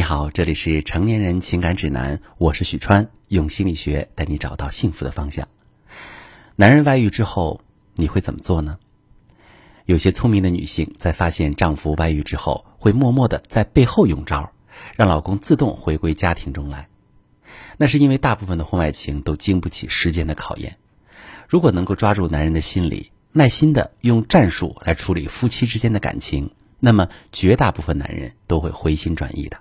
你好，这里是成年人情感指南，我是许川，用心理学带你找到幸福的方向。男人外遇之后，你会怎么做呢？有些聪明的女性在发现丈夫外遇之后，会默默的在背后用招，让老公自动回归家庭中来。那是因为大部分的婚外情都经不起时间的考验。如果能够抓住男人的心理，耐心的用战术来处理夫妻之间的感情，那么绝大部分男人都会回心转意的。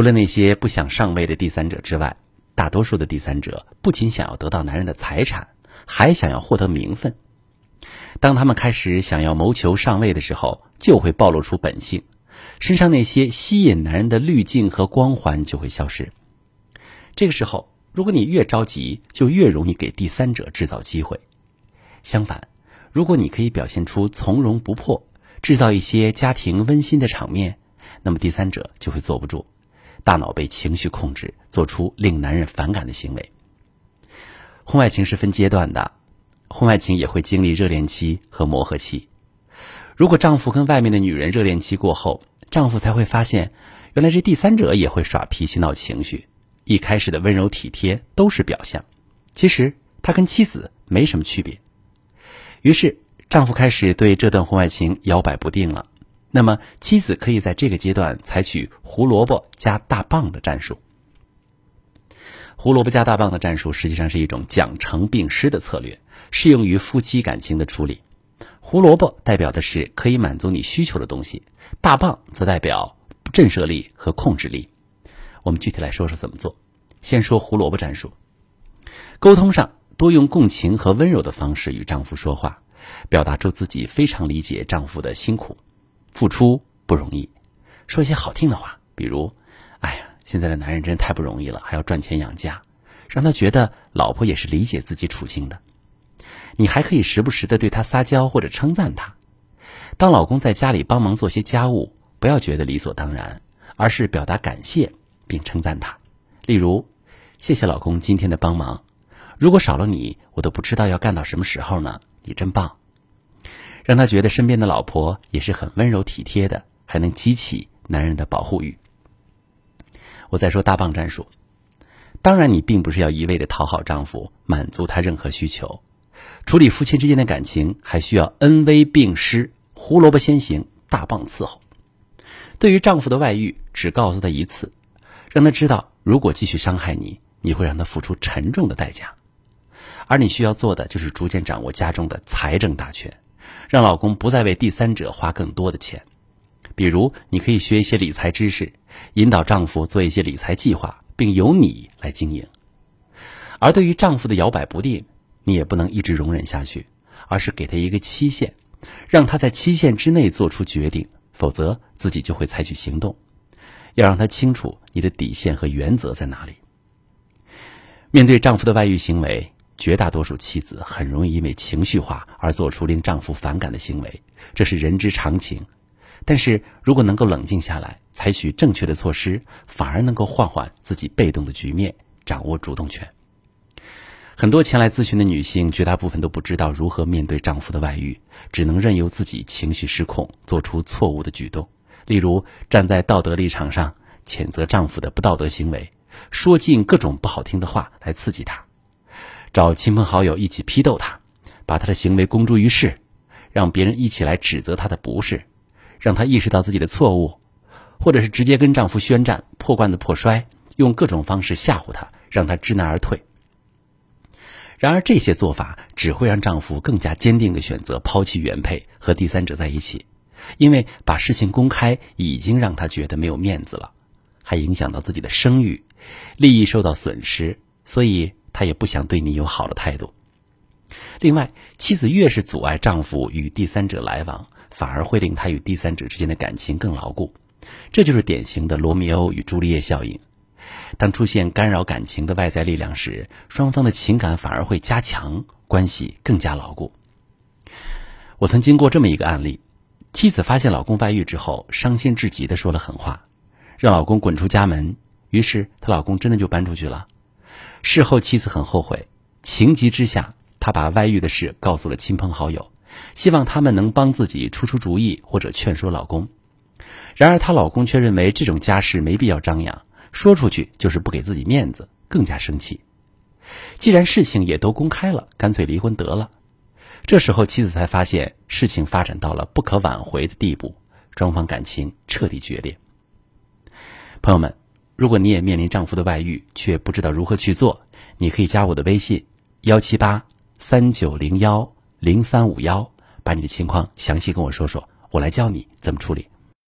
除了那些不想上位的第三者之外，大多数的第三者不仅想要得到男人的财产，还想要获得名分。当他们开始想要谋求上位的时候，就会暴露出本性，身上那些吸引男人的滤镜和光环就会消失。这个时候，如果你越着急，就越容易给第三者制造机会。相反，如果你可以表现出从容不迫，制造一些家庭温馨的场面，那么第三者就会坐不住。大脑被情绪控制，做出令男人反感的行为。婚外情是分阶段的，婚外情也会经历热恋期和磨合期。如果丈夫跟外面的女人热恋期过后，丈夫才会发现，原来这第三者也会耍脾气、闹情绪。一开始的温柔体贴都是表象，其实他跟妻子没什么区别。于是，丈夫开始对这段婚外情摇摆不定了。那么，妻子可以在这个阶段采取胡萝卜加大棒的战术。胡萝卜加大棒的战术实际上是一种奖惩并施的策略，适用于夫妻感情的处理。胡萝卜代表的是可以满足你需求的东西，大棒则代表震慑力和控制力。我们具体来说说怎么做。先说胡萝卜战术，沟通上多用共情和温柔的方式与丈夫说话，表达出自己非常理解丈夫的辛苦。付出不容易，说一些好听的话，比如：“哎呀，现在的男人真太不容易了，还要赚钱养家。”让他觉得老婆也是理解自己处境的。你还可以时不时的对他撒娇或者称赞他。当老公在家里帮忙做些家务，不要觉得理所当然，而是表达感谢并称赞他。例如：“谢谢老公今天的帮忙，如果少了你，我都不知道要干到什么时候呢。你真棒。”让他觉得身边的老婆也是很温柔体贴的，还能激起男人的保护欲。我再说大棒战术，当然你并不是要一味的讨好丈夫，满足他任何需求。处理夫妻之间的感情，还需要恩威并施，胡萝卜先行，大棒伺候。对于丈夫的外遇，只告诉他一次，让他知道，如果继续伤害你，你会让他付出沉重的代价。而你需要做的，就是逐渐掌握家中的财政大权。让老公不再为第三者花更多的钱，比如你可以学一些理财知识，引导丈夫做一些理财计划，并由你来经营。而对于丈夫的摇摆不定，你也不能一直容忍下去，而是给他一个期限，让他在期限之内做出决定，否则自己就会采取行动。要让他清楚你的底线和原则在哪里。面对丈夫的外遇行为。绝大多数妻子很容易因为情绪化而做出令丈夫反感的行为，这是人之常情。但是如果能够冷静下来，采取正确的措施，反而能够换换自己被动的局面，掌握主动权。很多前来咨询的女性，绝大部分都不知道如何面对丈夫的外遇，只能任由自己情绪失控，做出错误的举动，例如站在道德立场上谴责丈夫的不道德行为，说尽各种不好听的话来刺激他。找亲朋好友一起批斗他，把他的行为公诸于世，让别人一起来指责他的不是，让他意识到自己的错误，或者是直接跟丈夫宣战，破罐子破摔，用各种方式吓唬他，让他知难而退。然而这些做法只会让丈夫更加坚定的选择抛弃原配和第三者在一起，因为把事情公开已经让他觉得没有面子了，还影响到自己的声誉，利益受到损失，所以。他也不想对你有好的态度。另外，妻子越是阻碍丈夫与第三者来往，反而会令他与第三者之间的感情更牢固。这就是典型的罗密欧与朱丽叶效应。当出现干扰感情的外在力量时，双方的情感反而会加强，关系更加牢固。我曾经过这么一个案例：妻子发现老公外遇之后，伤心至极的说了狠话，让老公滚出家门。于是，她老公真的就搬出去了。事后，妻子很后悔，情急之下，她把外遇的事告诉了亲朋好友，希望他们能帮自己出出主意或者劝说老公。然而她老公却认为这种家事没必要张扬，说出去就是不给自己面子，更加生气。既然事情也都公开了，干脆离婚得了。这时候妻子才发现事情发展到了不可挽回的地步，双方感情彻底决裂。朋友们，如果你也面临丈夫的外遇，却不知道如何去做，你可以加我的微信：幺七八三九零幺零三五幺，把你的情况详细跟我说说，我来教你怎么处理。